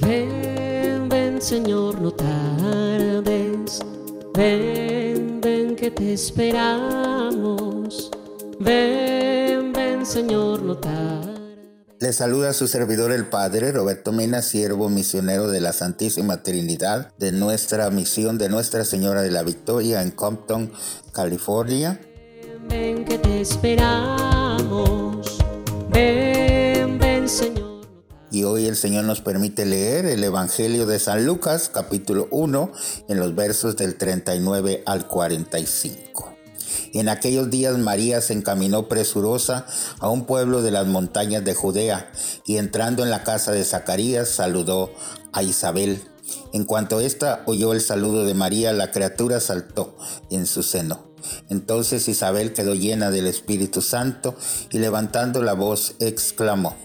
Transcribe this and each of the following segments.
Ven, ven Señor, no tardes. Ven, ven que te esperamos. Ven, ven Señor, no tardes. Le saluda a su servidor el Padre Roberto Mena, siervo misionero de la Santísima Trinidad de nuestra misión de Nuestra Señora de la Victoria en Compton, California. Ven que te esperamos. Y hoy el Señor nos permite leer el Evangelio de San Lucas, capítulo 1, en los versos del 39 al 45. En aquellos días María se encaminó presurosa a un pueblo de las montañas de Judea y entrando en la casa de Zacarías saludó a Isabel. En cuanto ésta oyó el saludo de María, la criatura saltó en su seno. Entonces Isabel quedó llena del Espíritu Santo y levantando la voz exclamó,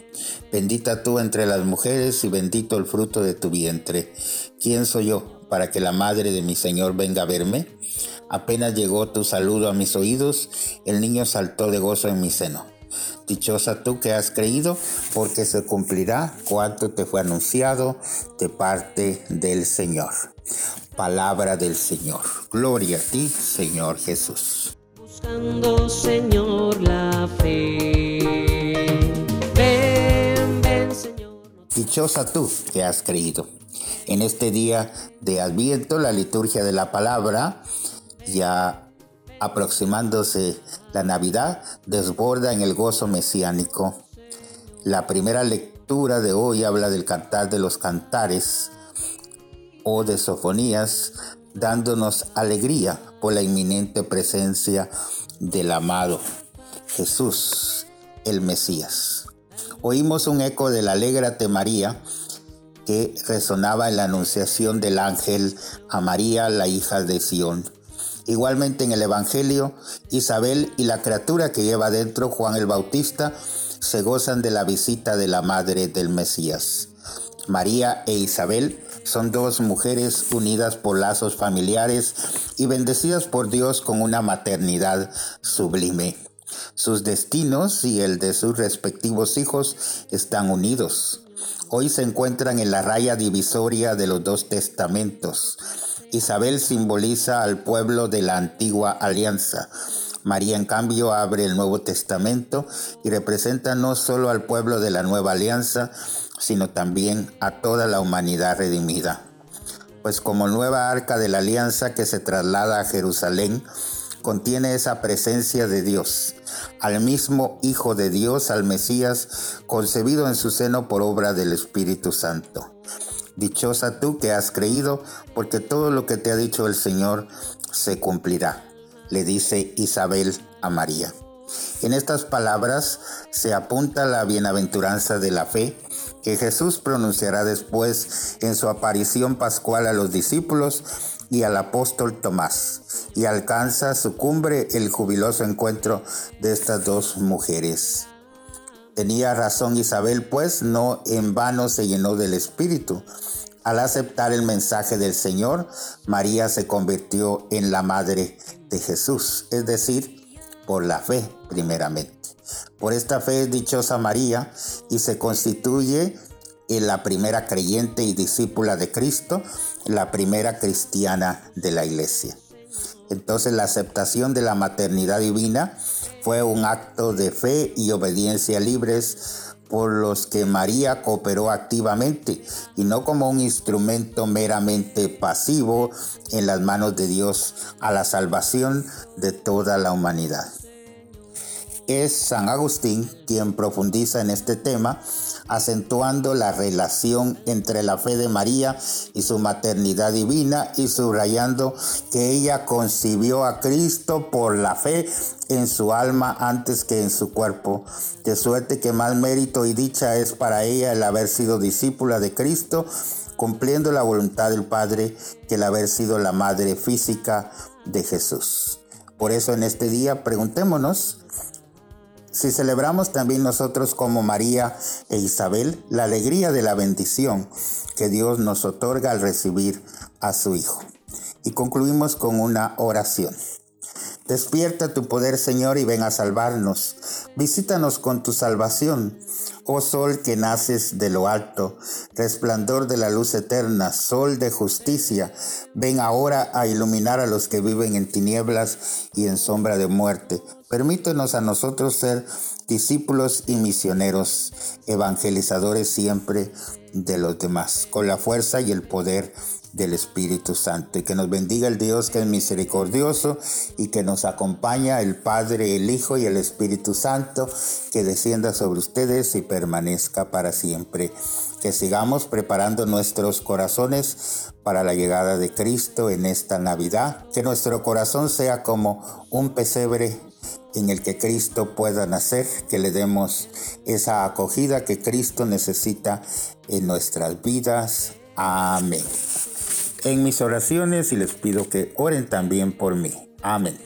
Bendita tú entre las mujeres y bendito el fruto de tu vientre. ¿Quién soy yo para que la madre de mi Señor venga a verme? Apenas llegó tu saludo a mis oídos, el niño saltó de gozo en mi seno. Dichosa tú que has creído, porque se cumplirá cuanto te fue anunciado de parte del Señor. Palabra del Señor. Gloria a ti, Señor Jesús. Buscando, Señor, la fe. Tú que has creído. En este día de Adviento, la liturgia de la palabra, ya aproximándose la Navidad, desborda en el gozo mesiánico. La primera lectura de hoy habla del cantar de los cantares o de sofonías, dándonos alegría por la inminente presencia del amado Jesús, el Mesías. Oímos un eco del Alégrate María que resonaba en la anunciación del ángel a María, la hija de Sión. Igualmente en el Evangelio, Isabel y la criatura que lleva dentro Juan el Bautista se gozan de la visita de la madre del Mesías. María e Isabel son dos mujeres unidas por lazos familiares y bendecidas por Dios con una maternidad sublime. Sus destinos y el de sus respectivos hijos están unidos. Hoy se encuentran en la raya divisoria de los dos testamentos. Isabel simboliza al pueblo de la antigua alianza. María, en cambio, abre el Nuevo Testamento y representa no solo al pueblo de la nueva alianza, sino también a toda la humanidad redimida. Pues como nueva arca de la alianza que se traslada a Jerusalén, contiene esa presencia de Dios, al mismo Hijo de Dios, al Mesías, concebido en su seno por obra del Espíritu Santo. Dichosa tú que has creído, porque todo lo que te ha dicho el Señor se cumplirá, le dice Isabel a María. En estas palabras se apunta la bienaventuranza de la fe que Jesús pronunciará después en su aparición pascual a los discípulos y al apóstol Tomás, y alcanza su cumbre el jubiloso encuentro de estas dos mujeres. Tenía razón Isabel, pues no en vano se llenó del Espíritu. Al aceptar el mensaje del Señor, María se convirtió en la madre de Jesús, es decir, por la fe primeramente. Por esta fe es dichosa María y se constituye la primera creyente y discípula de Cristo, la primera cristiana de la iglesia. Entonces la aceptación de la maternidad divina fue un acto de fe y obediencia libres por los que María cooperó activamente y no como un instrumento meramente pasivo en las manos de Dios a la salvación de toda la humanidad. Es San Agustín quien profundiza en este tema, acentuando la relación entre la fe de María y su maternidad divina y subrayando que ella concibió a Cristo por la fe en su alma antes que en su cuerpo, de suerte que más mérito y dicha es para ella el haber sido discípula de Cristo, cumpliendo la voluntad del Padre que el haber sido la madre física de Jesús. Por eso en este día preguntémonos, si celebramos también nosotros como María e Isabel la alegría de la bendición que Dios nos otorga al recibir a su Hijo. Y concluimos con una oración. Despierta tu poder, Señor, y ven a salvarnos. Visítanos con tu salvación. Oh sol que naces de lo alto, resplandor de la luz eterna, sol de justicia, ven ahora a iluminar a los que viven en tinieblas y en sombra de muerte. Permítenos a nosotros ser discípulos y misioneros, evangelizadores siempre de los demás, con la fuerza y el poder del Espíritu Santo. Y que nos bendiga el Dios que es misericordioso y que nos acompaña el Padre, el Hijo y el Espíritu Santo, que descienda sobre ustedes y permanezca para siempre. Que sigamos preparando nuestros corazones para la llegada de Cristo en esta Navidad. Que nuestro corazón sea como un pesebre en el que Cristo pueda nacer, que le demos esa acogida que Cristo necesita en nuestras vidas. Amén en mis oraciones y les pido que oren también por mí. Amén.